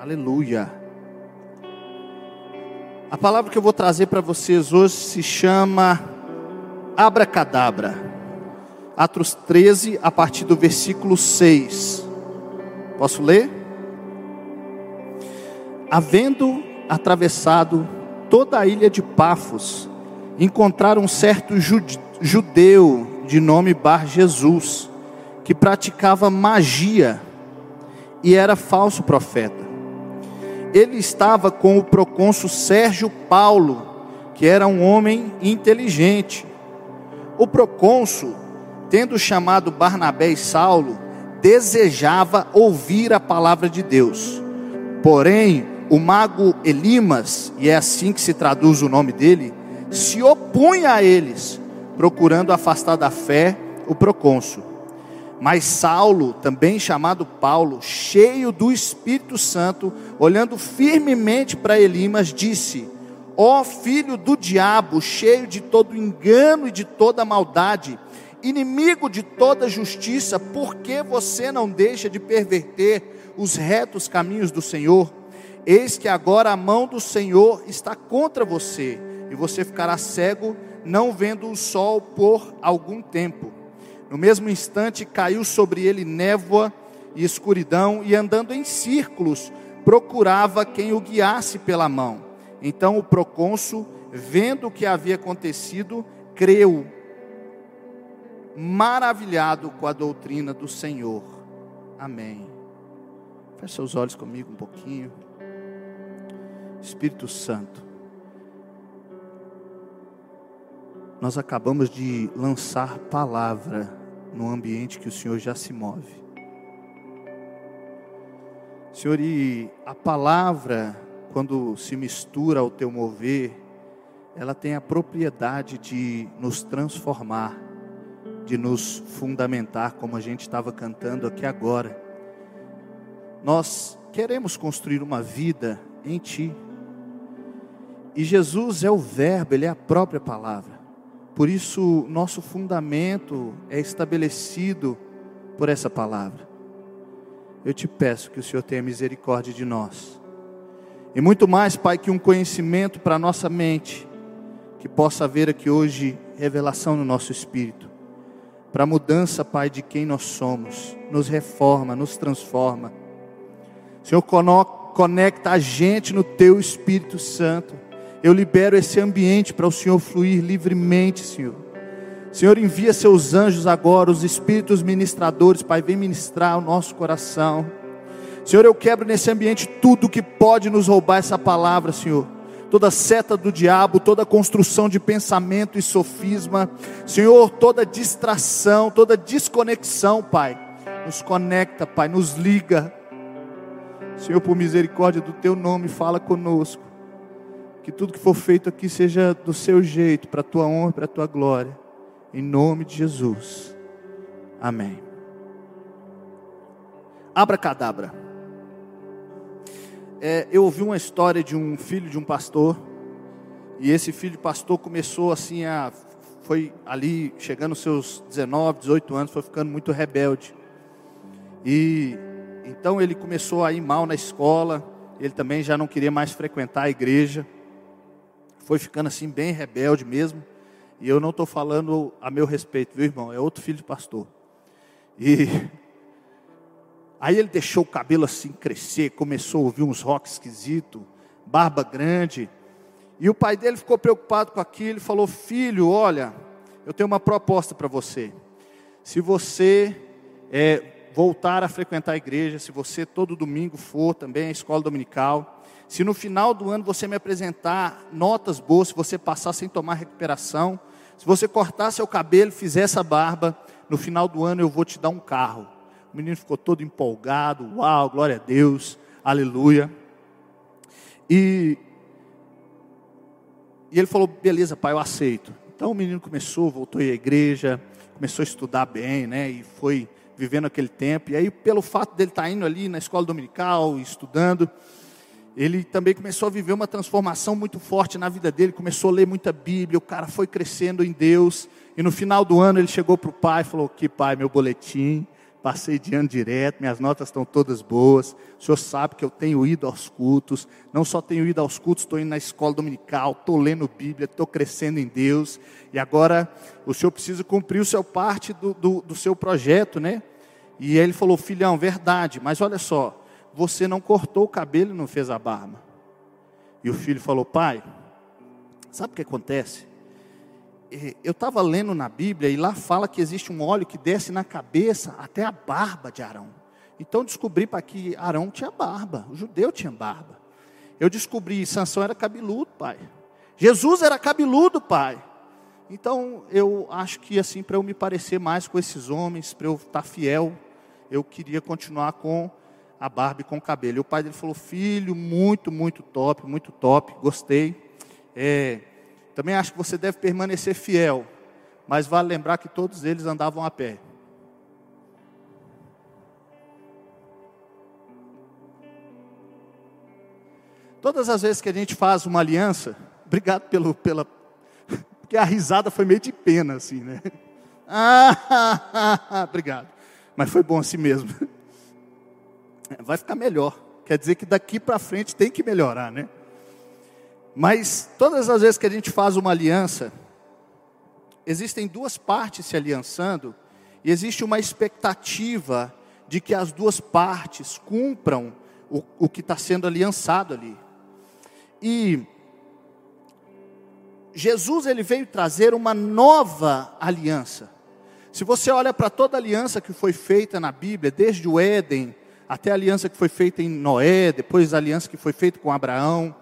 Aleluia. A palavra que eu vou trazer para vocês hoje se chama abracadabra. Atos 13, a partir do versículo 6. Posso ler? Havendo atravessado toda a ilha de Pafos, encontraram um certo judeu de nome Bar Jesus, que praticava magia e era falso profeta. Ele estava com o procônsul Sérgio Paulo, que era um homem inteligente. O procônsul, tendo chamado Barnabé e Saulo, desejava ouvir a palavra de Deus. Porém, o mago Elimas, e é assim que se traduz o nome dele, se opunha a eles, procurando afastar da fé o procônsul. Mas Saulo, também chamado Paulo, cheio do Espírito Santo, olhando firmemente para Elimas, disse: Ó oh, filho do diabo, cheio de todo engano e de toda maldade, inimigo de toda justiça, por que você não deixa de perverter os retos caminhos do Senhor? Eis que agora a mão do Senhor está contra você, e você ficará cego, não vendo o sol por algum tempo. No mesmo instante caiu sobre ele névoa e escuridão, e andando em círculos, procurava quem o guiasse pela mão. Então o procônsul, vendo o que havia acontecido, creu, maravilhado com a doutrina do Senhor. Amém. Feche seus olhos comigo um pouquinho. Espírito Santo. Nós acabamos de lançar palavra no ambiente que o Senhor já se move. Senhor, e a palavra, quando se mistura ao teu mover, ela tem a propriedade de nos transformar, de nos fundamentar, como a gente estava cantando aqui agora. Nós queremos construir uma vida em Ti. E Jesus é o Verbo, Ele é a própria palavra. Por isso, nosso fundamento é estabelecido por essa palavra. Eu te peço que o Senhor tenha misericórdia de nós. E muito mais, Pai, que um conhecimento para a nossa mente, que possa haver aqui hoje revelação no nosso espírito, para a mudança, Pai, de quem nós somos, nos reforma, nos transforma. Senhor, conecta a gente no Teu Espírito Santo eu libero esse ambiente para o Senhor fluir livremente, Senhor. Senhor, envia seus anjos agora, os espíritos ministradores, Pai, vem ministrar o nosso coração. Senhor, eu quebro nesse ambiente tudo que pode nos roubar essa palavra, Senhor. Toda seta do diabo, toda construção de pensamento e sofisma, Senhor, toda distração, toda desconexão, Pai, nos conecta, Pai, nos liga. Senhor, por misericórdia do Teu nome, fala conosco. Que tudo que for feito aqui seja do seu jeito, para a tua honra, para a tua glória. Em nome de Jesus. Amém. Abra cadabra. É, eu ouvi uma história de um filho de um pastor. E esse filho de pastor começou assim a. Foi ali, chegando aos seus 19, 18 anos, foi ficando muito rebelde. E então ele começou a ir mal na escola. Ele também já não queria mais frequentar a igreja foi ficando assim bem rebelde mesmo. E eu não estou falando a meu respeito, viu irmão? É outro filho de pastor. E aí ele deixou o cabelo assim crescer, começou a ouvir uns rock esquisito, barba grande. E o pai dele ficou preocupado com aquilo e falou: Filho, olha, eu tenho uma proposta para você. Se você é, voltar a frequentar a igreja, se você todo domingo for também à escola dominical, se no final do ano você me apresentar notas boas, se você passar sem tomar recuperação, se você cortar seu cabelo, fizer essa barba, no final do ano eu vou te dar um carro. O menino ficou todo empolgado, uau, glória a Deus, aleluia. E, e ele falou: beleza, pai, eu aceito. Então o menino começou, voltou à igreja, começou a estudar bem, né? E foi vivendo aquele tempo. E aí, pelo fato dele estar indo ali na escola dominical, estudando, ele também começou a viver uma transformação muito forte na vida dele, começou a ler muita Bíblia, o cara foi crescendo em Deus, e no final do ano ele chegou para o pai e falou: Que pai, meu boletim, passei de ano direto, minhas notas estão todas boas. O senhor sabe que eu tenho ido aos cultos, não só tenho ido aos cultos, estou indo na escola dominical, estou lendo Bíblia, estou crescendo em Deus. E agora o senhor precisa cumprir o seu parte do, do, do seu projeto, né? E ele falou, filhão, verdade, mas olha só, você não cortou o cabelo e não fez a barba. E o filho falou, pai, sabe o que acontece? É, eu estava lendo na Bíblia e lá fala que existe um óleo que desce na cabeça até a barba de Arão. Então descobri para que Arão tinha barba, o judeu tinha barba. Eu descobri Sansão era cabeludo, pai. Jesus era cabeludo, pai. Então eu acho que assim para eu me parecer mais com esses homens, para eu estar tá fiel, eu queria continuar com a barba e com o cabelo. E o pai dele falou: "Filho, muito, muito top, muito top, gostei. É, também acho que você deve permanecer fiel, mas vale lembrar que todos eles andavam a pé. Todas as vezes que a gente faz uma aliança, obrigado pelo, pela. Porque a risada foi meio de pena, assim, né? Ah, obrigado. Mas foi bom assim mesmo. Vai ficar melhor. Quer dizer que daqui para frente tem que melhorar, né? Mas todas as vezes que a gente faz uma aliança, existem duas partes se aliançando, e existe uma expectativa de que as duas partes cumpram o, o que está sendo aliançado ali. E Jesus ele veio trazer uma nova aliança. Se você olha para toda aliança que foi feita na Bíblia, desde o Éden até a aliança que foi feita em Noé, depois a aliança que foi feita com Abraão,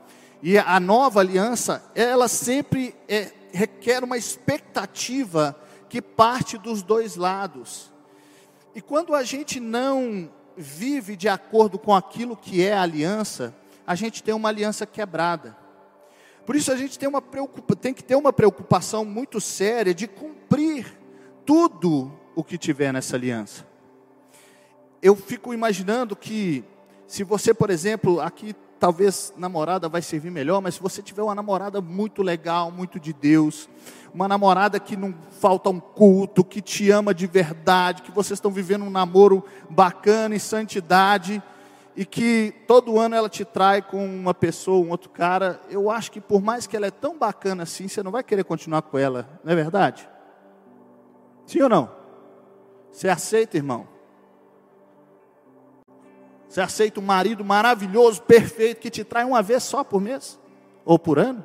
e a nova aliança, ela sempre é, requer uma expectativa que parte dos dois lados. E quando a gente não vive de acordo com aquilo que é a aliança, a gente tem uma aliança quebrada. Por isso a gente tem, uma preocupa, tem que ter uma preocupação muito séria de cumprir tudo o que tiver nessa aliança. Eu fico imaginando que, se você, por exemplo, aqui talvez namorada vai servir melhor, mas se você tiver uma namorada muito legal, muito de Deus, uma namorada que não falta um culto, que te ama de verdade, que vocês estão vivendo um namoro bacana em santidade, e que todo ano ela te trai com uma pessoa, um outro cara, eu acho que por mais que ela é tão bacana assim, você não vai querer continuar com ela, não é verdade? Sim ou não? Você aceita, irmão? Você aceita um marido maravilhoso, perfeito, que te trai uma vez só por mês? Ou por ano?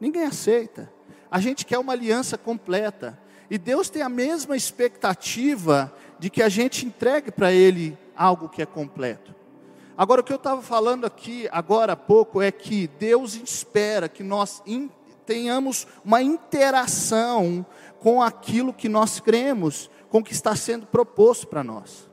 Ninguém aceita. A gente quer uma aliança completa. E Deus tem a mesma expectativa de que a gente entregue para Ele algo que é completo. Agora, o que eu estava falando aqui, agora há pouco, é que Deus espera que nós tenhamos uma interação com aquilo que nós cremos, com o que está sendo proposto para nós.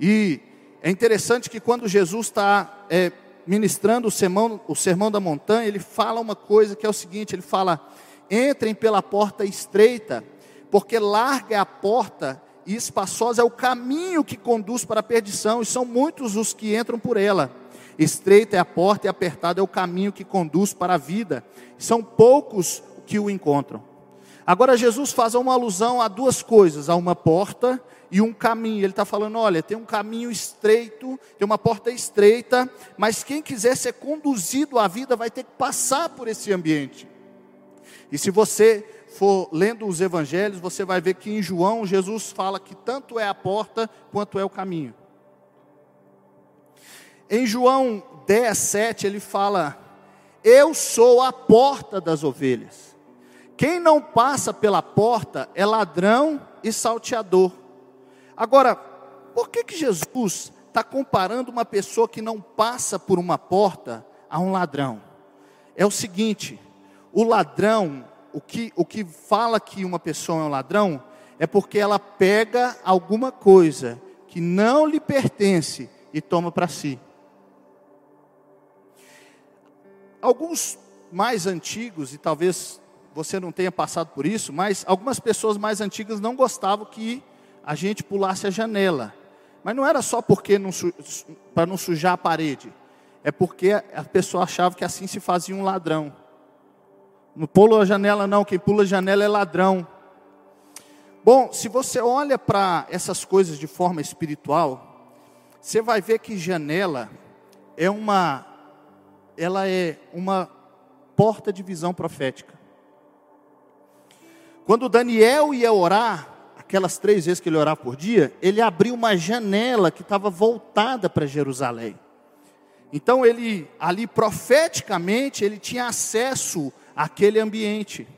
E é interessante que quando Jesus está é, ministrando o sermão, o sermão da montanha, ele fala uma coisa que é o seguinte: ele fala, entrem pela porta estreita, porque larga é a porta e espaçosa é o caminho que conduz para a perdição, e são muitos os que entram por ela. Estreita é a porta e apertado é o caminho que conduz para a vida, são poucos que o encontram. Agora Jesus faz uma alusão a duas coisas: a uma porta e um caminho. Ele está falando: olha, tem um caminho estreito, tem uma porta estreita, mas quem quiser ser conduzido à vida vai ter que passar por esse ambiente. E se você for lendo os evangelhos, você vai ver que em João Jesus fala que tanto é a porta quanto é o caminho. Em João 10, 7, ele fala: Eu sou a porta das ovelhas. Quem não passa pela porta é ladrão e salteador. Agora, por que, que Jesus está comparando uma pessoa que não passa por uma porta a um ladrão? É o seguinte: o ladrão, o que, o que fala que uma pessoa é um ladrão, é porque ela pega alguma coisa que não lhe pertence e toma para si. Alguns mais antigos, e talvez você não tenha passado por isso, mas algumas pessoas mais antigas não gostavam que a gente pulasse a janela. Mas não era só porque para não sujar a parede. É porque a pessoa achava que assim se fazia um ladrão. Não pula a janela não, quem pula a janela é ladrão. Bom, se você olha para essas coisas de forma espiritual, você vai ver que janela é uma ela é uma porta de visão profética. Quando Daniel ia orar, aquelas três vezes que ele orava por dia, ele abriu uma janela que estava voltada para Jerusalém. Então ele ali profeticamente ele tinha acesso àquele ambiente.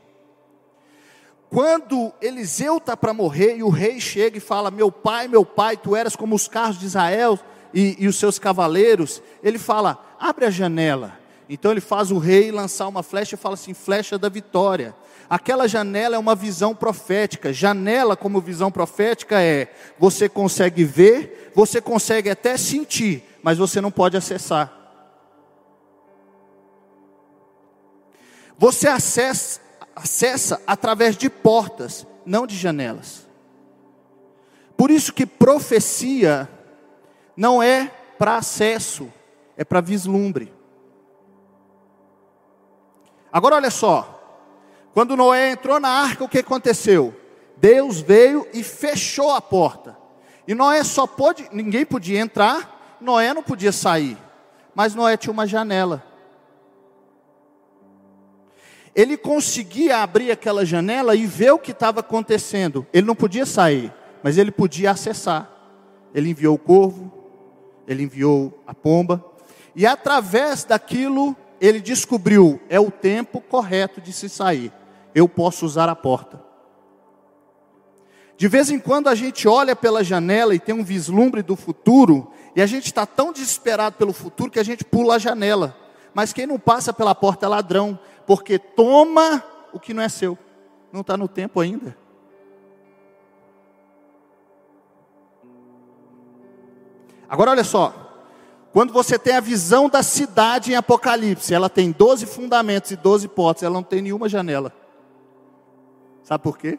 Quando Eliseu está para morrer e o rei chega e fala: Meu pai, meu pai, tu eras como os carros de Israel e, e os seus cavaleiros. Ele fala: Abre a janela. Então ele faz o rei lançar uma flecha e fala assim: Flecha da vitória. Aquela janela é uma visão profética. Janela, como visão profética, é: você consegue ver, você consegue até sentir, mas você não pode acessar. Você acessa, acessa através de portas, não de janelas. Por isso que profecia não é para acesso, é para vislumbre. Agora olha só, quando Noé entrou na arca, o que aconteceu? Deus veio e fechou a porta. E Noé só pôde, ninguém podia entrar, Noé não podia sair. Mas Noé tinha uma janela ele conseguia abrir aquela janela e ver o que estava acontecendo. Ele não podia sair, mas ele podia acessar. Ele enviou o corvo, ele enviou a pomba, e através daquilo ele descobriu: é o tempo correto de se sair. Eu posso usar a porta. De vez em quando a gente olha pela janela e tem um vislumbre do futuro, e a gente está tão desesperado pelo futuro que a gente pula a janela. Mas quem não passa pela porta é ladrão porque toma o que não é seu, não está no tempo ainda. Agora olha só, quando você tem a visão da cidade em Apocalipse, ela tem 12 fundamentos e 12 portas, ela não tem nenhuma janela. Sabe por quê?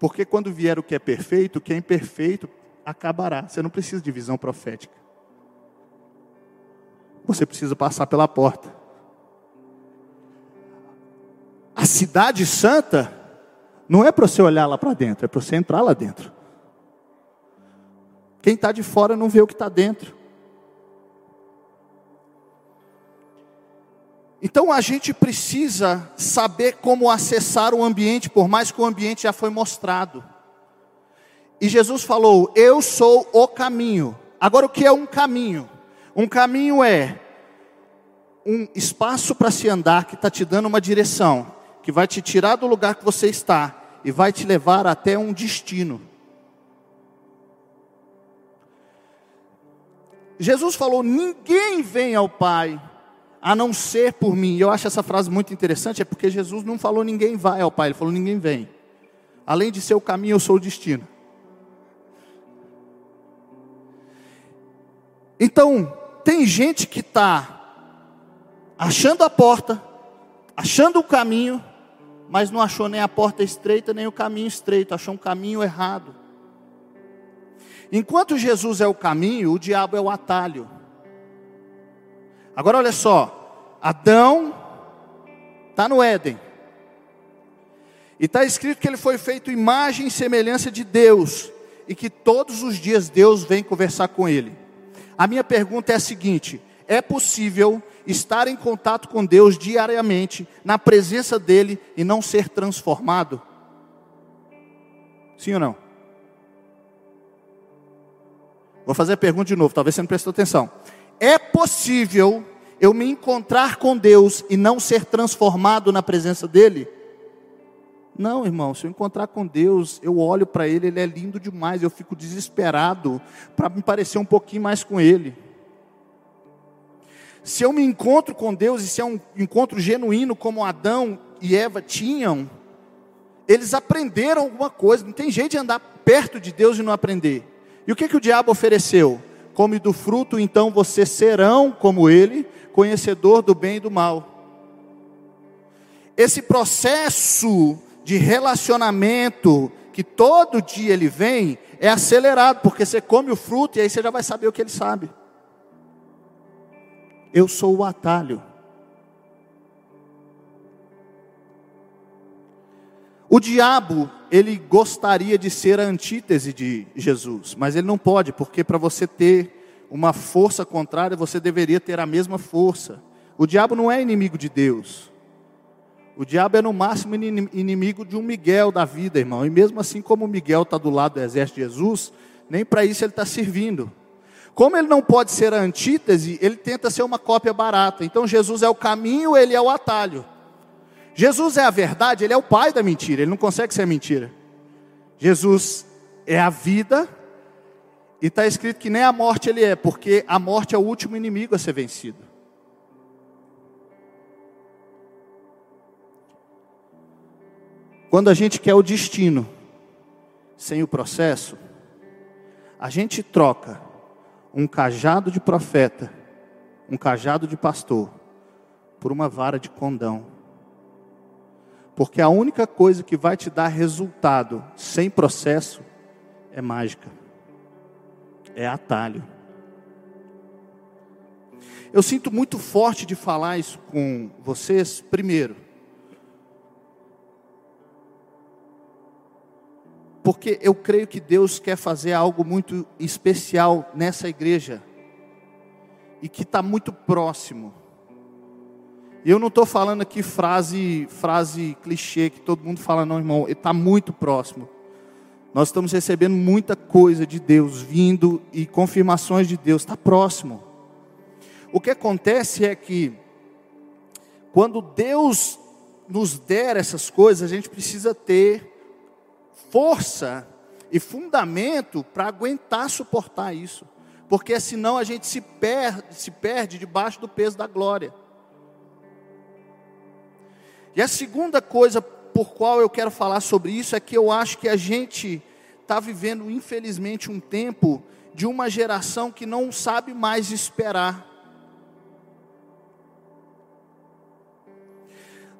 Porque quando vier o que é perfeito, o que é imperfeito acabará. Você não precisa de visão profética. Você precisa passar pela porta. A cidade santa não é para você olhar lá para dentro, é para você entrar lá dentro. Quem está de fora não vê o que está dentro. Então a gente precisa saber como acessar o ambiente, por mais que o ambiente já foi mostrado. E Jesus falou: Eu sou o caminho. Agora, o que é um caminho? Um caminho é um espaço para se andar que está te dando uma direção que vai te tirar do lugar que você está e vai te levar até um destino. Jesus falou: Ninguém vem ao Pai a não ser por mim. Eu acho essa frase muito interessante, é porque Jesus não falou ninguém vai ao Pai, ele falou ninguém vem. Além de ser o caminho, eu sou o destino. Então, tem gente que está achando a porta, achando o caminho, mas não achou nem a porta estreita, nem o caminho estreito, achou um caminho errado. Enquanto Jesus é o caminho, o diabo é o atalho. Agora olha só, Adão está no Éden. E está escrito que ele foi feito imagem e semelhança de Deus. E que todos os dias Deus vem conversar com ele. A minha pergunta é a seguinte: é possível estar em contato com Deus diariamente, na presença dEle e não ser transformado? Sim ou não? Vou fazer a pergunta de novo, talvez você não prestou atenção. É possível eu me encontrar com Deus e não ser transformado na presença dEle? Não, irmão, se eu encontrar com Deus, eu olho para Ele, Ele é lindo demais, eu fico desesperado para me parecer um pouquinho mais com Ele. Se eu me encontro com Deus e se é um encontro genuíno como Adão e Eva tinham, eles aprenderam alguma coisa. Não tem jeito de andar perto de Deus e não aprender. E o que, que o diabo ofereceu? Come do fruto, então vocês serão como ele, conhecedor do bem e do mal. Esse processo de relacionamento que todo dia ele vem é acelerado, porque você come o fruto e aí você já vai saber o que ele sabe. Eu sou o atalho. O diabo, ele gostaria de ser a antítese de Jesus, mas ele não pode, porque para você ter uma força contrária, você deveria ter a mesma força. O diabo não é inimigo de Deus. O diabo é no máximo inimigo de um Miguel da vida, irmão. E mesmo assim, como Miguel está do lado do exército de Jesus, nem para isso ele está servindo. Como ele não pode ser a antítese, ele tenta ser uma cópia barata. Então Jesus é o caminho, ele é o atalho. Jesus é a verdade, ele é o pai da mentira, ele não consegue ser mentira. Jesus é a vida, e está escrito que nem a morte ele é, porque a morte é o último inimigo a ser vencido. Quando a gente quer o destino sem o processo, a gente troca um cajado de profeta, um cajado de pastor, por uma vara de condão. Porque a única coisa que vai te dar resultado sem processo é mágica, é atalho. Eu sinto muito forte de falar isso com vocês, primeiro, porque eu creio que Deus quer fazer algo muito especial nessa igreja e que está muito próximo. E eu não estou falando aqui frase, frase clichê que todo mundo fala, não, irmão, está muito próximo. Nós estamos recebendo muita coisa de Deus vindo e confirmações de Deus, está próximo. O que acontece é que, quando Deus nos der essas coisas, a gente precisa ter força e fundamento para aguentar suportar isso, porque senão a gente se perde, se perde debaixo do peso da glória. E a segunda coisa por qual eu quero falar sobre isso é que eu acho que a gente está vivendo, infelizmente, um tempo de uma geração que não sabe mais esperar.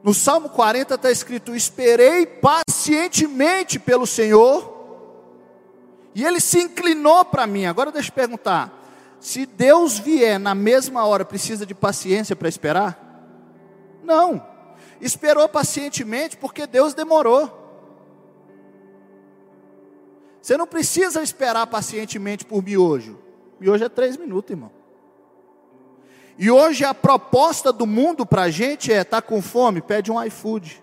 No Salmo 40 está escrito: Esperei pacientemente pelo Senhor, e ele se inclinou para mim. Agora deixa eu perguntar: se Deus vier na mesma hora, precisa de paciência para esperar? Não, esperou pacientemente porque Deus demorou. Você não precisa esperar pacientemente por miojo. Miojo é três minutos, irmão. E hoje a proposta do mundo para a gente é: tá com fome? Pede um iFood.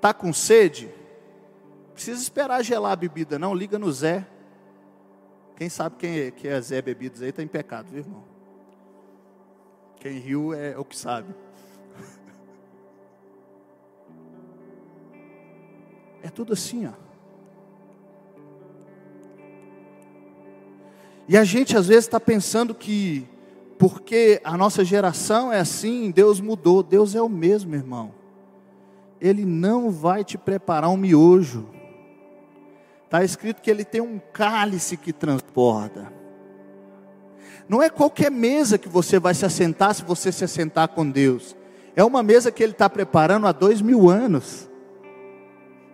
Tá com sede? Precisa esperar gelar a bebida, não. Liga no Zé. Quem sabe quem é, que é Zé Bebidas aí está em pecado, viu, irmão? Quem riu é o que sabe. É tudo assim, ó. E a gente às vezes está pensando que porque a nossa geração é assim, Deus mudou. Deus é o mesmo, irmão. Ele não vai te preparar um miojo. Está escrito que ele tem um cálice que transporta. Não é qualquer mesa que você vai se assentar se você se assentar com Deus. É uma mesa que ele está preparando há dois mil anos.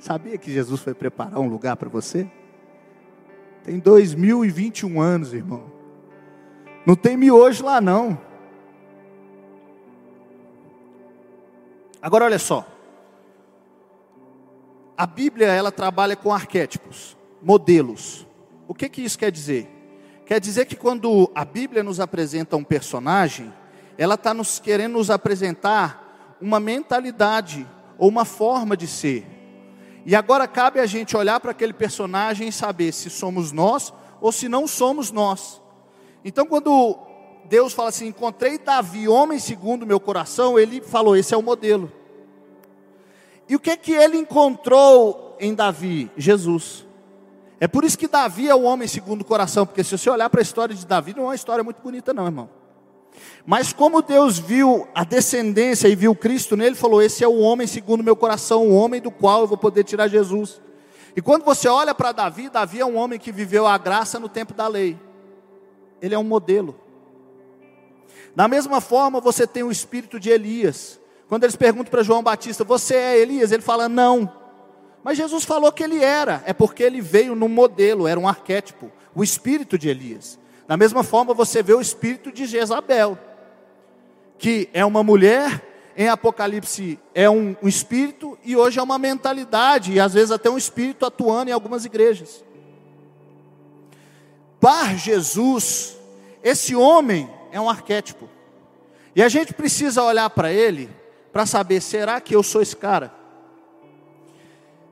Sabia que Jesus foi preparar um lugar para você? Tem dois mil e vinte e um anos, irmão. Não tem miojo lá não. Agora olha só. A Bíblia ela trabalha com arquétipos, modelos. O que que isso quer dizer? Quer dizer que quando a Bíblia nos apresenta um personagem, ela está nos querendo nos apresentar uma mentalidade ou uma forma de ser. E agora cabe a gente olhar para aquele personagem e saber se somos nós ou se não somos nós. Então, quando Deus fala assim: encontrei Davi, homem segundo meu coração, ele falou: esse é o modelo. E o que é que ele encontrou em Davi? Jesus. É por isso que Davi é o homem segundo o coração, porque se você olhar para a história de Davi, não é uma história muito bonita, não, irmão. Mas como Deus viu a descendência e viu Cristo nele, falou: Esse é o homem segundo meu coração, o homem do qual eu vou poder tirar Jesus. E quando você olha para Davi, Davi é um homem que viveu a graça no tempo da lei ele é um modelo. Da mesma forma, você tem o espírito de Elias. Quando eles perguntam para João Batista, você é Elias? Ele fala, não. Mas Jesus falou que ele era, é porque ele veio num modelo, era um arquétipo, o espírito de Elias. Da mesma forma, você vê o espírito de Jezabel, que é uma mulher, em Apocalipse é um, um espírito e hoje é uma mentalidade, e às vezes até um espírito atuando em algumas igrejas. Bar Jesus, esse homem é um arquétipo. E a gente precisa olhar para ele para saber: será que eu sou esse cara?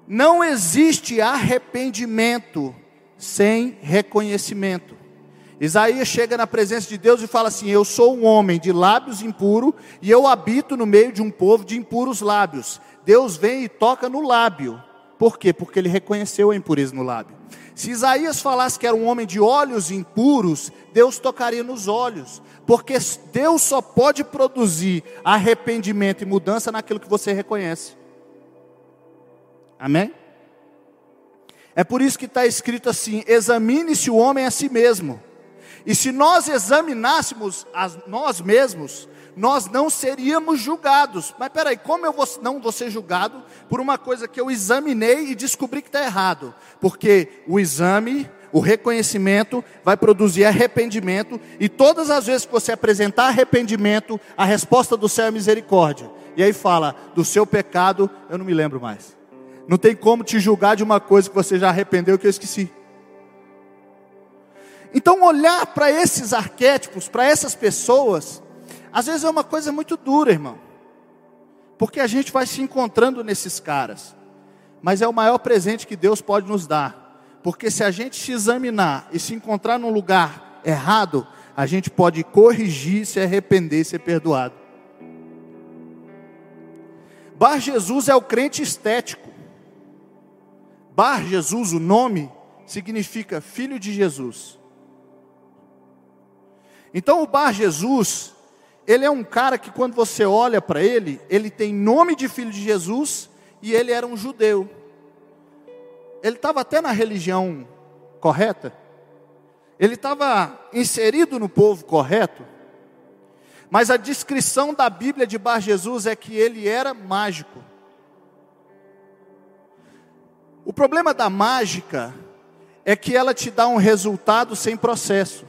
Não existe arrependimento sem reconhecimento. Isaías chega na presença de Deus e fala assim: Eu sou um homem de lábios impuros e eu habito no meio de um povo de impuros lábios. Deus vem e toca no lábio. Por quê? Porque ele reconheceu a impureza no lábio. Se Isaías falasse que era um homem de olhos impuros, Deus tocaria nos olhos. Porque Deus só pode produzir arrependimento e mudança naquilo que você reconhece. Amém? É por isso que está escrito assim: examine-se o homem a si mesmo e se nós examinássemos nós mesmos, nós não seríamos julgados. Mas peraí, como eu vou, não vou ser julgado por uma coisa que eu examinei e descobri que está errado? Porque o exame, o reconhecimento, vai produzir arrependimento, e todas as vezes que você apresentar arrependimento, a resposta do céu é misericórdia. E aí fala: do seu pecado, eu não me lembro mais. Não tem como te julgar de uma coisa que você já arrependeu que eu esqueci. Então, olhar para esses arquétipos, para essas pessoas, às vezes é uma coisa muito dura, irmão, porque a gente vai se encontrando nesses caras, mas é o maior presente que Deus pode nos dar, porque se a gente se examinar e se encontrar num lugar errado, a gente pode corrigir, se arrepender e ser perdoado. Bar Jesus é o crente estético. Bar Jesus, o nome, significa filho de Jesus. Então o Bar Jesus, ele é um cara que quando você olha para ele, ele tem nome de filho de Jesus e ele era um judeu. Ele estava até na religião correta, ele estava inserido no povo correto, mas a descrição da Bíblia de Bar Jesus é que ele era mágico. O problema da mágica é que ela te dá um resultado sem processo.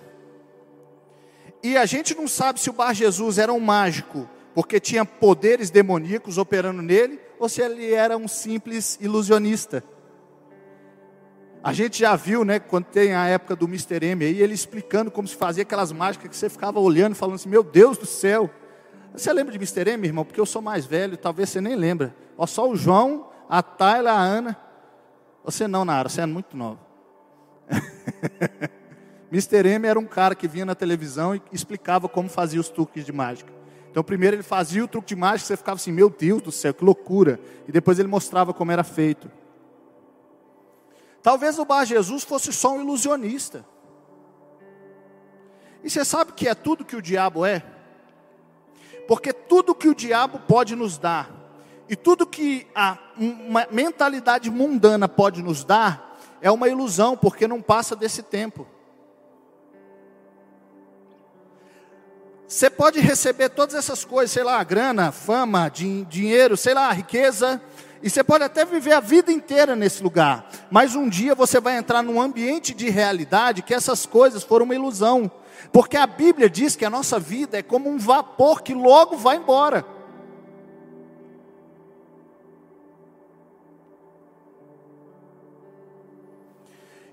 E a gente não sabe se o Bar Jesus era um mágico, porque tinha poderes demoníacos operando nele, ou se ele era um simples ilusionista. A gente já viu, né, quando tem a época do Mr. M aí, ele explicando como se fazia aquelas mágicas que você ficava olhando, falando assim: Meu Deus do céu. Você lembra de Mr. M, irmão? Porque eu sou mais velho, talvez você nem lembra. Ó, só o João, a Tayla, a Ana. Você não, Nara, você é muito nova. Mr. M era um cara que vinha na televisão e explicava como fazia os truques de mágica. Então, primeiro ele fazia o truque de mágica, você ficava assim, meu Deus do céu, que loucura. E depois ele mostrava como era feito. Talvez o Bar Jesus fosse só um ilusionista. E você sabe que é tudo que o diabo é? Porque tudo que o diabo pode nos dar, e tudo que a uma mentalidade mundana pode nos dar, é uma ilusão, porque não passa desse tempo. Você pode receber todas essas coisas, sei lá, grana, fama, din dinheiro, sei lá, riqueza, e você pode até viver a vida inteira nesse lugar, mas um dia você vai entrar num ambiente de realidade que essas coisas foram uma ilusão, porque a Bíblia diz que a nossa vida é como um vapor que logo vai embora.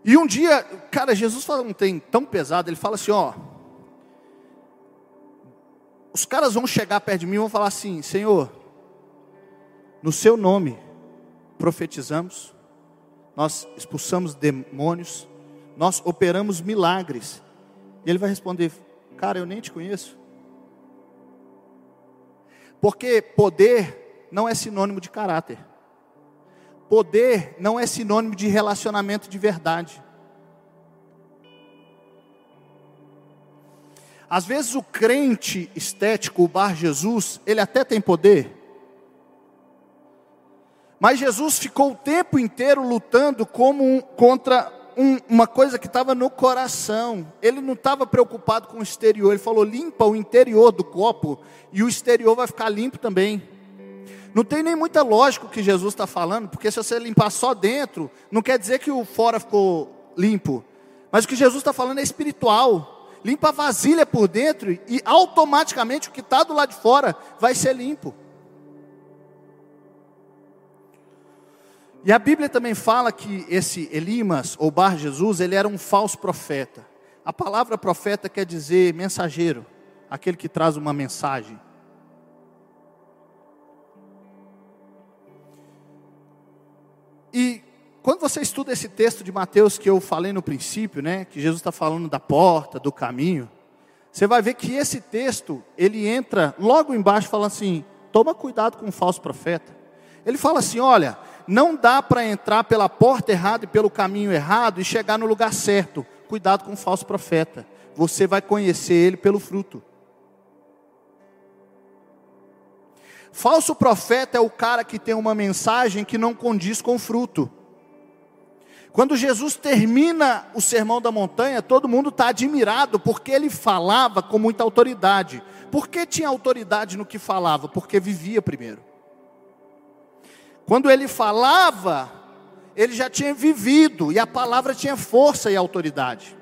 E um dia, cara, Jesus fala um tem tão pesado, ele fala assim, ó, os caras vão chegar perto de mim e vão falar assim: Senhor, no seu nome profetizamos, nós expulsamos demônios, nós operamos milagres. E ele vai responder: Cara, eu nem te conheço. Porque poder não é sinônimo de caráter. Poder não é sinônimo de relacionamento de verdade. Às vezes o crente estético, o Bar Jesus, ele até tem poder. Mas Jesus ficou o tempo inteiro lutando como um, contra um, uma coisa que estava no coração. Ele não estava preocupado com o exterior. Ele falou: limpa o interior do copo e o exterior vai ficar limpo também. Não tem nem muita lógica o que Jesus está falando, porque se você limpar só dentro, não quer dizer que o fora ficou limpo. Mas o que Jesus está falando é espiritual limpa a vasilha por dentro e automaticamente o que está do lado de fora vai ser limpo. E a Bíblia também fala que esse Elimas ou Bar Jesus, ele era um falso profeta. A palavra profeta quer dizer mensageiro, aquele que traz uma mensagem. E quando você estuda esse texto de Mateus que eu falei no princípio, né, que Jesus está falando da porta, do caminho, você vai ver que esse texto, ele entra logo embaixo falando assim, toma cuidado com o falso profeta. Ele fala assim, olha, não dá para entrar pela porta errada e pelo caminho errado e chegar no lugar certo. Cuidado com o falso profeta. Você vai conhecer ele pelo fruto. Falso profeta é o cara que tem uma mensagem que não condiz com o fruto. Quando Jesus termina o sermão da montanha, todo mundo está admirado, porque ele falava com muita autoridade. Por que tinha autoridade no que falava? Porque vivia primeiro. Quando ele falava, ele já tinha vivido, e a palavra tinha força e autoridade.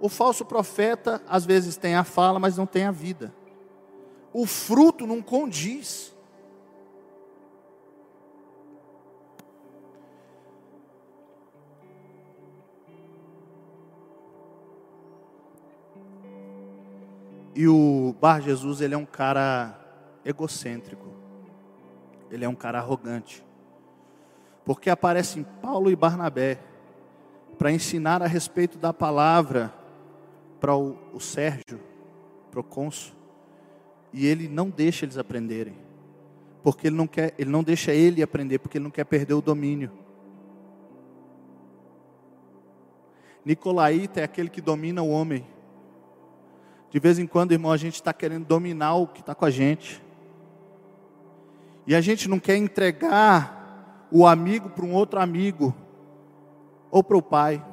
O falso profeta, às vezes, tem a fala, mas não tem a vida. O fruto não condiz. E o Bar Jesus, ele é um cara egocêntrico. Ele é um cara arrogante. Porque aparecem Paulo e Barnabé para ensinar a respeito da palavra para o, o Sérgio, para o cônsul. E ele não deixa eles aprenderem. Porque ele não quer, ele não deixa ele aprender, porque ele não quer perder o domínio. Nicolaíta é aquele que domina o homem. De vez em quando, irmão, a gente está querendo dominar o que está com a gente. E a gente não quer entregar o amigo para um outro amigo, ou para o pai.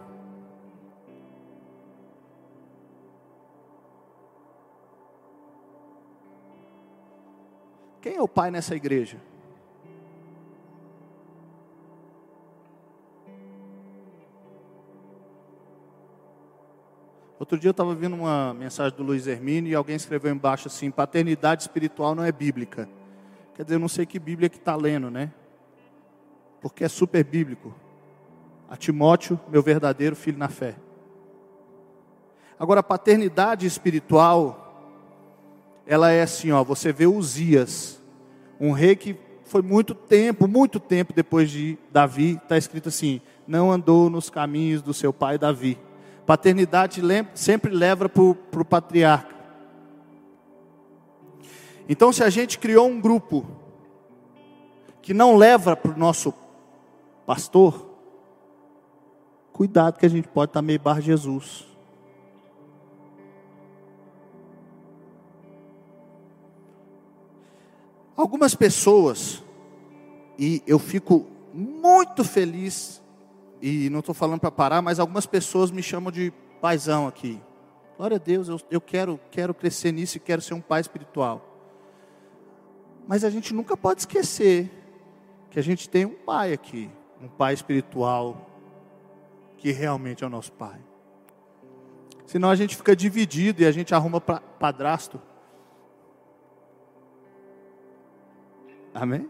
Quem é o pai nessa igreja? Outro dia eu estava vendo uma mensagem do Luiz Hermínio e alguém escreveu embaixo assim: paternidade espiritual não é bíblica. Quer dizer, eu não sei que Bíblia que está lendo, né? Porque é super bíblico. A Timóteo, meu verdadeiro filho na fé. Agora, a paternidade espiritual, ela é assim, ó. Você vê Uzias, um rei que foi muito tempo, muito tempo depois de Davi, está escrito assim: não andou nos caminhos do seu pai Davi. Paternidade sempre leva para o patriarca. Então, se a gente criou um grupo que não leva para o nosso pastor, cuidado que a gente pode estar meio bar Jesus. Algumas pessoas, e eu fico muito feliz e não estou falando para parar, mas algumas pessoas me chamam de paizão aqui. Glória a Deus, eu, eu quero, quero crescer nisso e quero ser um pai espiritual. Mas a gente nunca pode esquecer que a gente tem um pai aqui, um pai espiritual, que realmente é o nosso pai. Senão a gente fica dividido e a gente arruma padrasto. Amém?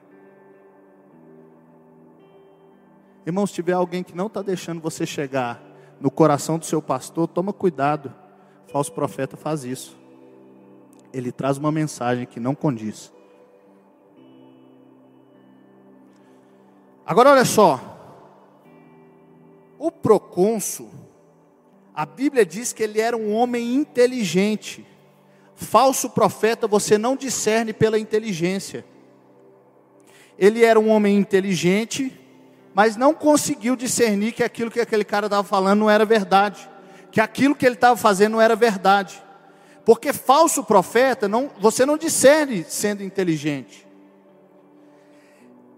Irmão, se tiver alguém que não está deixando você chegar no coração do seu pastor, toma cuidado. O falso profeta faz isso. Ele traz uma mensagem que não condiz. Agora olha só. O procônsul, a Bíblia diz que ele era um homem inteligente. Falso profeta você não discerne pela inteligência. Ele era um homem inteligente, mas não conseguiu discernir que aquilo que aquele cara estava falando não era verdade, que aquilo que ele estava fazendo não era verdade. Porque falso profeta, não, você não discerne sendo inteligente.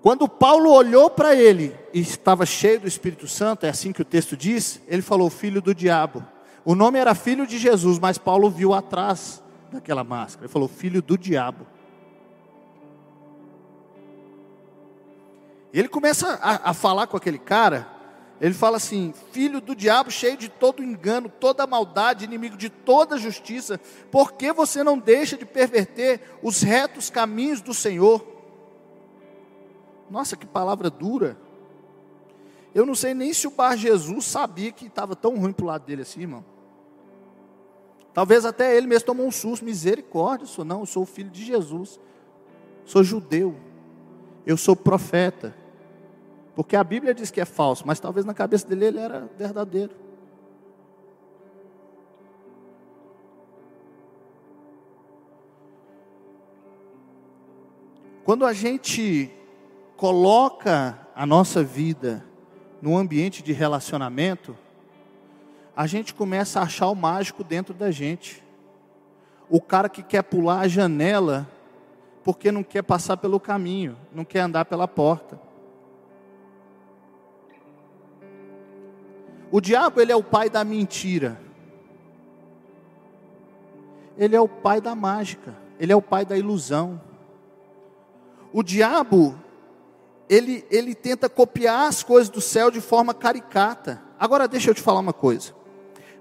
Quando Paulo olhou para ele e estava cheio do Espírito Santo, é assim que o texto diz, ele falou: Filho do diabo. O nome era filho de Jesus, mas Paulo viu atrás daquela máscara. Ele falou: Filho do diabo. Ele começa a, a falar com aquele cara, ele fala assim: filho do diabo, cheio de todo engano, toda maldade, inimigo de toda justiça, por que você não deixa de perverter os retos caminhos do Senhor? Nossa, que palavra dura. Eu não sei nem se o Bar Jesus sabia que estava tão ruim para o lado dele assim, irmão. Talvez até ele mesmo tomou um susto, misericórdia, sou não, eu sou filho de Jesus. Sou judeu. Eu sou profeta. Porque a Bíblia diz que é falso, mas talvez na cabeça dele ele era verdadeiro. Quando a gente coloca a nossa vida no ambiente de relacionamento, a gente começa a achar o mágico dentro da gente. O cara que quer pular a janela porque não quer passar pelo caminho, não quer andar pela porta. O diabo, ele é o pai da mentira. Ele é o pai da mágica, ele é o pai da ilusão. O diabo, ele, ele tenta copiar as coisas do céu de forma caricata. Agora deixa eu te falar uma coisa.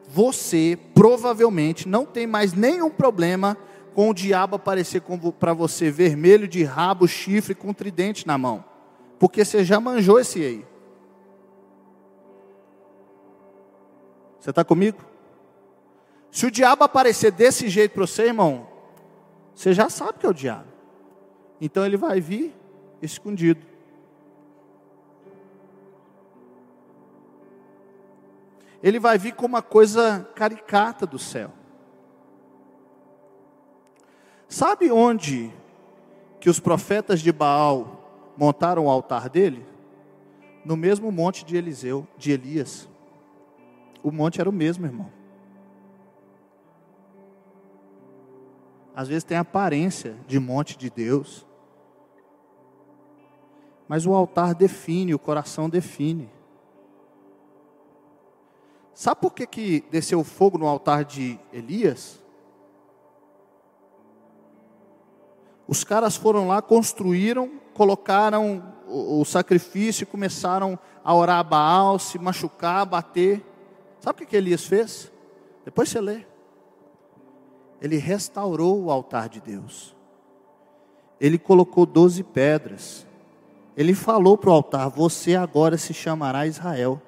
Você provavelmente não tem mais nenhum problema com o diabo aparecer para você vermelho de rabo, chifre com tridente na mão. Porque você já manjou esse aí. Você está comigo? Se o diabo aparecer desse jeito para você, irmão, você já sabe que é o diabo. Então ele vai vir escondido. Ele vai vir como uma coisa caricata do céu. Sabe onde que os profetas de Baal montaram o altar dele? No mesmo monte de Eliseu, de Elias. O monte era o mesmo, irmão. Às vezes tem aparência de monte de Deus, mas o altar define, o coração define. Sabe por que, que desceu fogo no altar de Elias? Os caras foram lá, construíram, colocaram o, sacrifício e começaram a orar a Baal, se machucar, bater. Sabe o que, que Elias fez? Depois você lê. Ele restaurou o altar de Deus. Ele colocou doze pedras. Ele falou para o altar: Você agora se chamará Israel.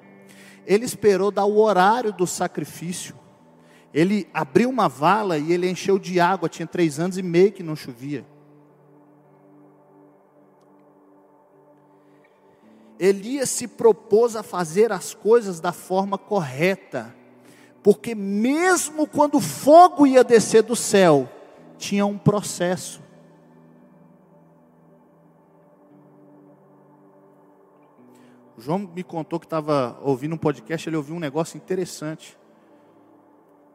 Ele esperou dar o horário do sacrifício. Ele abriu uma vala e ele encheu de água. Tinha três anos e meio que não chovia. Elias se propôs a fazer as coisas da forma correta, porque mesmo quando o fogo ia descer do céu, tinha um processo. O João me contou que estava ouvindo um podcast, ele ouviu um negócio interessante.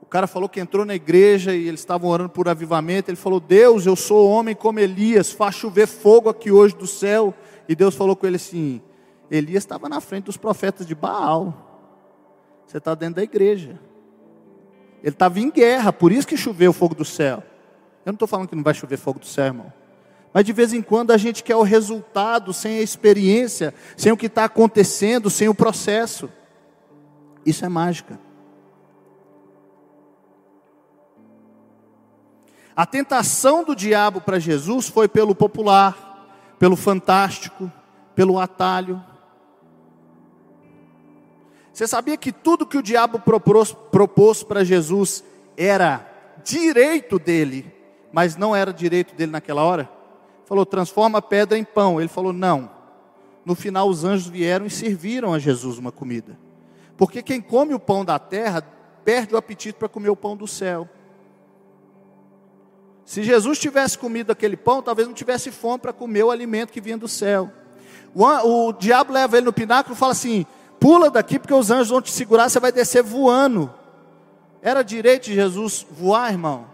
O cara falou que entrou na igreja e eles estavam orando por avivamento. Ele falou: Deus, eu sou homem como Elias, faz chover fogo aqui hoje do céu. E Deus falou com ele assim: Elias estava na frente dos profetas de Baal. Você está dentro da igreja. Ele estava em guerra, por isso que choveu o fogo do céu. Eu não estou falando que não vai chover fogo do céu, irmão. Mas de vez em quando a gente quer o resultado sem a experiência, sem o que está acontecendo, sem o processo. Isso é mágica. A tentação do diabo para Jesus foi pelo popular, pelo fantástico, pelo atalho. Você sabia que tudo que o diabo propôs, para Jesus era direito dele, mas não era direito dele naquela hora? Falou, transforma a pedra em pão. Ele falou, não. No final, os anjos vieram e serviram a Jesus uma comida. Porque quem come o pão da terra perde o apetite para comer o pão do céu. Se Jesus tivesse comido aquele pão, talvez não tivesse fome para comer o alimento que vinha do céu. O, o diabo leva ele no pináculo e fala assim: Pula daqui porque os anjos vão te segurar, você vai descer voando. Era direito de Jesus voar, irmão?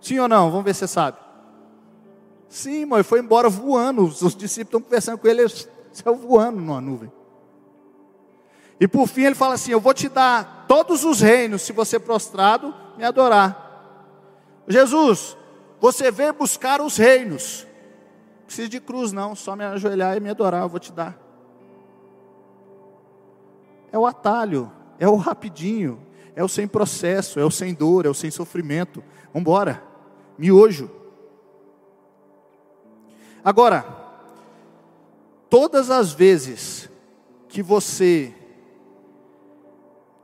Sim ou não? Vamos ver se você sabe. Sim, irmão, ele foi embora voando. Os discípulos estão conversando com ele, ele saiu voando numa nuvem. E por fim ele fala assim: Eu vou te dar todos os reinos se você prostrado me adorar. Jesus, você veio buscar os reinos. Não precisa de cruz, não, só me ajoelhar e me adorar, eu vou te dar. É o atalho, é o rapidinho, é o sem processo, é o sem dor, é o sem sofrimento. Vamos embora, miojo. Agora, Todas as vezes que você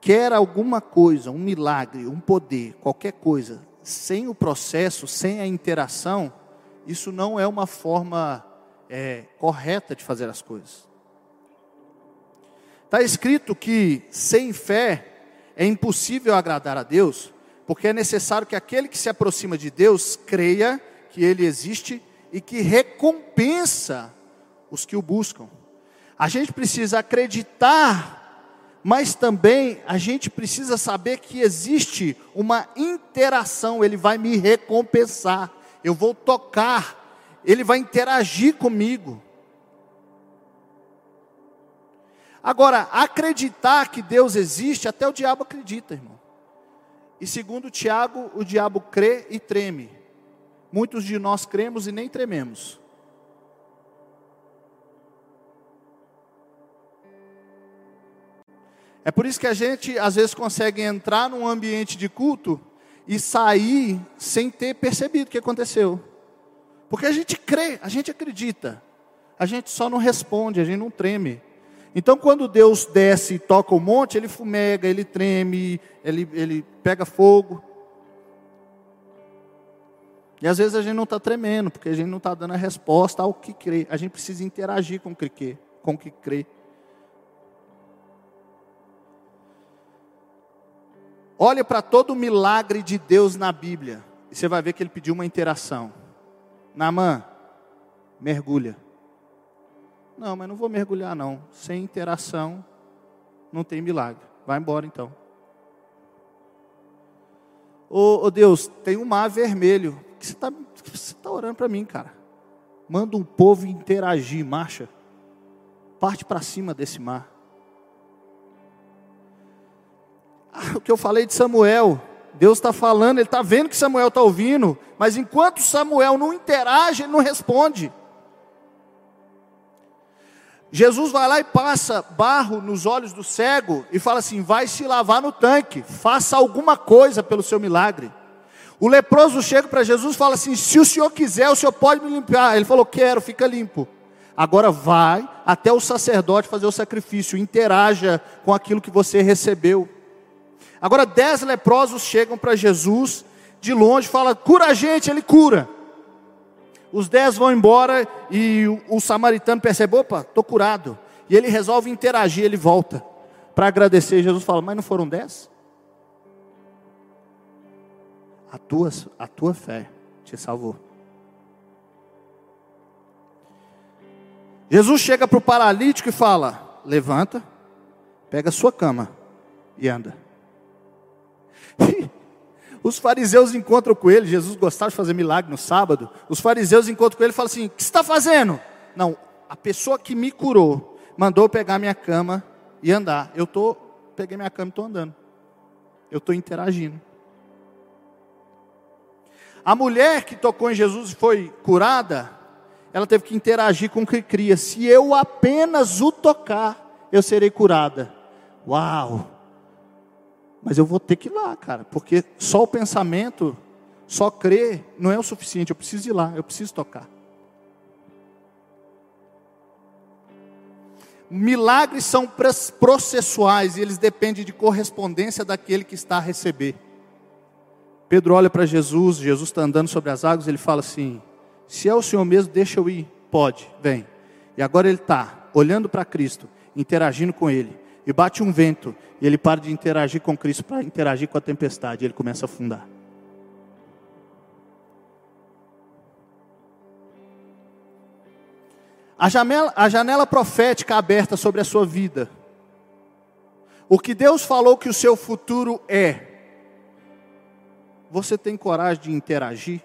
quer alguma coisa, um milagre, um poder, qualquer coisa, sem o processo, sem a interação, isso não é uma forma é, correta de fazer as coisas. Está escrito que sem fé é impossível agradar a Deus, porque é necessário que aquele que se aproxima de Deus creia que Ele existe e que recompensa os que o buscam. A gente precisa acreditar mas também a gente precisa saber que existe uma interação, ele vai me recompensar, eu vou tocar, ele vai interagir comigo. Agora, acreditar que Deus existe, até o diabo acredita, irmão. E segundo Tiago, o diabo crê e treme. Muitos de nós cremos e nem trememos. É por isso que a gente às vezes consegue entrar num ambiente de culto e sair sem ter percebido o que aconteceu. Porque a gente crê, a gente acredita. A gente só não responde, a gente não treme. Então, quando Deus desce e toca o monte, ele fumega, ele treme, ele, ele pega fogo. E às vezes a gente não está tremendo, porque a gente não está dando a resposta ao que crê. A gente precisa interagir com o que crê. Com o que crê. Olhe para todo o milagre de Deus na Bíblia. E você vai ver que ele pediu uma interação. Namã, mergulha. Não, mas não vou mergulhar não. Sem interação não tem milagre. Vai embora então. Ô, ô Deus, tem um mar vermelho. Que você está tá orando para mim, cara? Manda um povo interagir, marcha. Parte para cima desse mar. o que eu falei de Samuel. Deus está falando, ele está vendo que Samuel está ouvindo, mas enquanto Samuel não interage, ele não responde. Jesus vai lá e passa barro nos olhos do cego e fala assim: vai se lavar no tanque, faça alguma coisa pelo seu milagre. O leproso chega para Jesus e fala assim: se o senhor quiser, o senhor pode me limpar. Ele falou: quero, fica limpo. Agora vai até o sacerdote fazer o sacrifício, interaja com aquilo que você recebeu. Agora, dez leprosos chegam para Jesus de longe, fala: cura a gente, ele cura. Os dez vão embora e o, o samaritano percebe: opa, estou curado. E ele resolve interagir, ele volta para agradecer. Jesus fala: mas não foram dez? A tua, a tua fé te salvou. Jesus chega para o paralítico e fala: levanta, pega a sua cama e anda. Os fariseus encontram com ele, Jesus gostava de fazer milagre no sábado. Os fariseus encontram com ele e falam assim: O que está fazendo? Não, a pessoa que me curou mandou pegar minha cama e andar. Eu tô, peguei minha cama e estou andando. Eu estou interagindo. A mulher que tocou em Jesus e foi curada, ela teve que interagir com o que cria. Se eu apenas o tocar, eu serei curada. Uau! Mas eu vou ter que ir lá, cara, porque só o pensamento, só crer, não é o suficiente. Eu preciso ir lá, eu preciso tocar. Milagres são processuais e eles dependem de correspondência daquele que está a receber. Pedro olha para Jesus, Jesus está andando sobre as águas, ele fala assim: Se é o Senhor mesmo, deixa eu ir. Pode, vem. E agora ele está olhando para Cristo, interagindo com Ele e bate um vento, e ele para de interagir com Cristo para interagir com a tempestade, e ele começa a afundar. A janela, a janela profética aberta sobre a sua vida. O que Deus falou que o seu futuro é. Você tem coragem de interagir?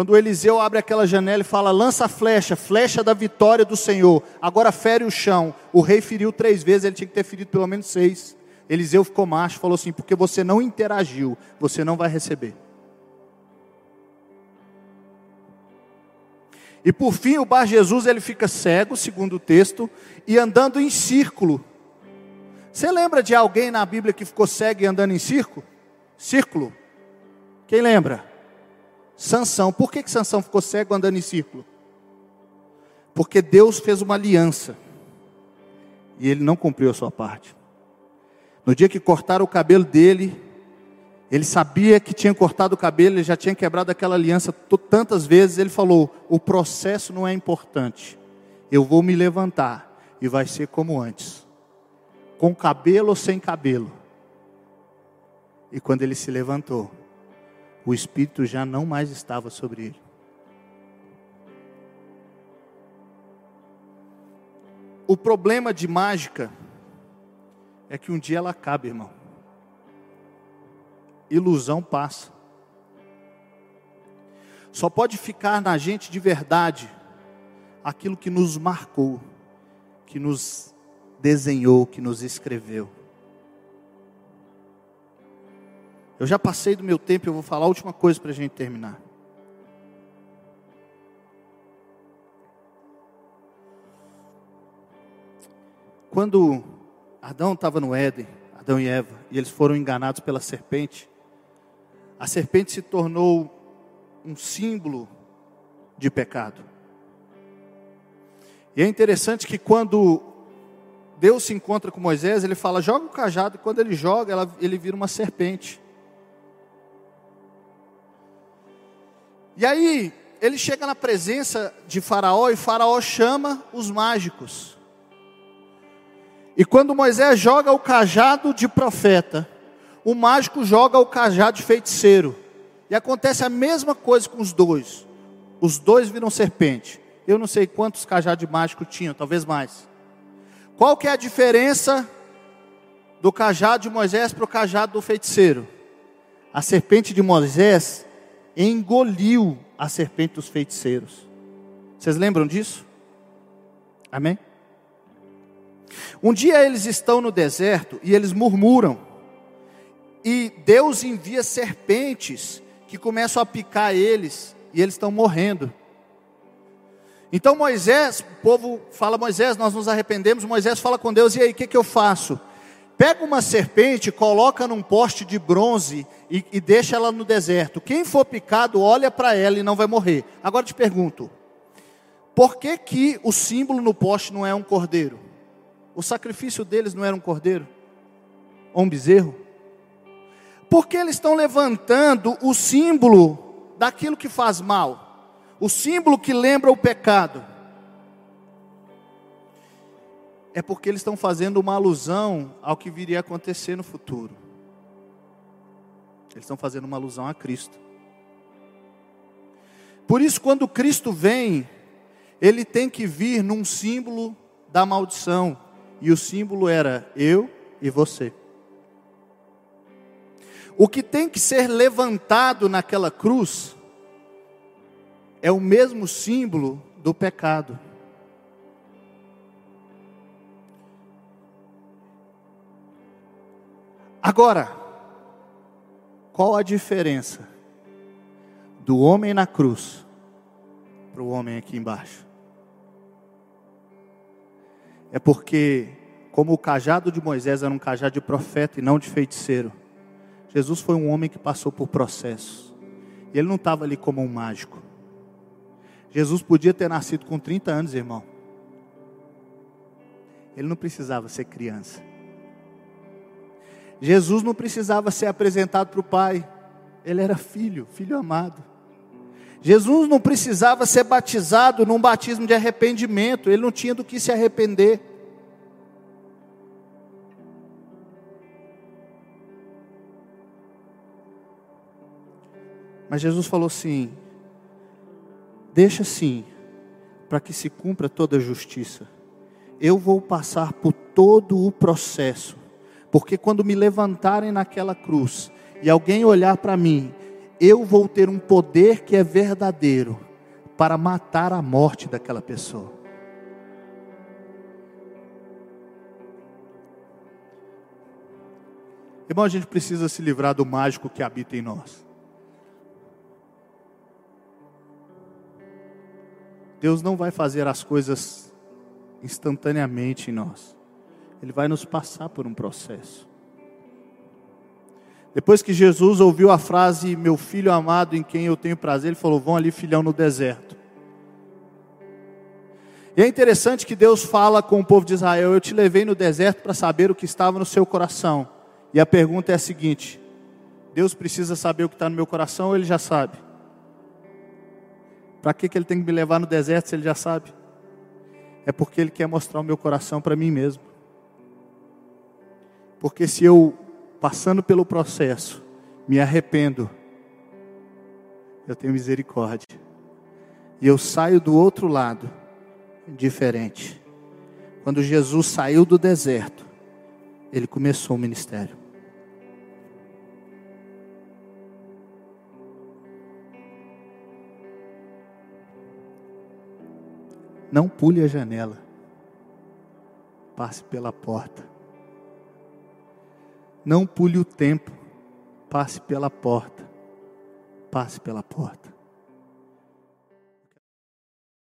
Quando Eliseu abre aquela janela e fala: lança a flecha, flecha da vitória do Senhor. Agora fere o chão. O rei feriu três vezes, ele tinha que ter ferido pelo menos seis. Eliseu ficou macho, falou assim: porque você não interagiu, você não vai receber. E por fim, o Bar Jesus ele fica cego, segundo o texto, e andando em círculo. Você lembra de alguém na Bíblia que ficou cego e andando em círculo? Círculo? Quem lembra? Sansão. Por que, que Sansão ficou cego andando em círculo? Porque Deus fez uma aliança e ele não cumpriu a sua parte. No dia que cortaram o cabelo dele, ele sabia que tinha cortado o cabelo, ele já tinha quebrado aquela aliança tantas vezes. Ele falou: O processo não é importante, eu vou me levantar e vai ser como antes, com cabelo ou sem cabelo. E quando ele se levantou, o Espírito já não mais estava sobre ele. O problema de mágica é que um dia ela acaba, irmão. Ilusão passa. Só pode ficar na gente de verdade aquilo que nos marcou, que nos desenhou, que nos escreveu. Eu já passei do meu tempo, eu vou falar a última coisa para a gente terminar. Quando Adão estava no Éden, Adão e Eva, e eles foram enganados pela serpente, a serpente se tornou um símbolo de pecado. E é interessante que quando Deus se encontra com Moisés, ele fala: joga o cajado, e quando ele joga, ela, ele vira uma serpente. E aí, ele chega na presença de Faraó, e Faraó chama os mágicos. E quando Moisés joga o cajado de profeta, o mágico joga o cajado de feiticeiro. E acontece a mesma coisa com os dois. Os dois viram serpente. Eu não sei quantos cajados de mágico tinham, talvez mais. Qual que é a diferença do cajado de Moisés para o cajado do feiticeiro? A serpente de Moisés engoliu a serpente dos feiticeiros. Vocês lembram disso? Amém? Um dia eles estão no deserto e eles murmuram. E Deus envia serpentes que começam a picar eles e eles estão morrendo. Então Moisés, o povo fala: Moisés, nós nos arrependemos. Moisés fala com Deus: e aí, o que, que eu faço? Pega uma serpente, coloca num poste de bronze e, e deixa ela no deserto. Quem for picado, olha para ela e não vai morrer. Agora te pergunto: por que, que o símbolo no poste não é um cordeiro? O sacrifício deles não era um cordeiro? Ou um bezerro? Porque eles estão levantando o símbolo daquilo que faz mal, o símbolo que lembra o pecado. É porque eles estão fazendo uma alusão ao que viria a acontecer no futuro. Eles estão fazendo uma alusão a Cristo. Por isso, quando Cristo vem, ele tem que vir num símbolo da maldição, e o símbolo era eu e você. O que tem que ser levantado naquela cruz é o mesmo símbolo do pecado. Agora, qual a diferença do homem na cruz para o homem aqui embaixo? é porque, como o cajado de Moisés era um cajado de profeta e não de feiticeiro, Jesus foi um homem que passou por processos. E ele não estava ali como um mágico. Jesus podia ter nascido com 30 anos, irmão. Ele não precisava ser criança. Jesus não precisava ser apresentado para o Pai. Ele era filho, filho amado. Jesus não precisava ser batizado num batismo de arrependimento, ele não tinha do que se arrepender. Mas Jesus falou assim: deixa assim, para que se cumpra toda a justiça. Eu vou passar por todo o processo, porque quando me levantarem naquela cruz e alguém olhar para mim eu vou ter um poder que é verdadeiro para matar a morte daquela pessoa. Irmão, a gente precisa se livrar do mágico que habita em nós. Deus não vai fazer as coisas instantaneamente em nós. Ele vai nos passar por um processo. Depois que Jesus ouviu a frase, meu filho amado em quem eu tenho prazer, ele falou: vão ali, filhão, no deserto. E é interessante que Deus fala com o povo de Israel: Eu te levei no deserto para saber o que estava no seu coração. E a pergunta é a seguinte: Deus precisa saber o que está no meu coração ou ele já sabe? Para que, que ele tem que me levar no deserto se ele já sabe? É porque ele quer mostrar o meu coração para mim mesmo. Porque se eu, passando pelo processo, me arrependo, eu tenho misericórdia. E eu saio do outro lado, diferente. Quando Jesus saiu do deserto, ele começou o ministério. Não pule a janela. Passe pela porta. Não pule o tempo. Passe pela porta. Passe pela porta.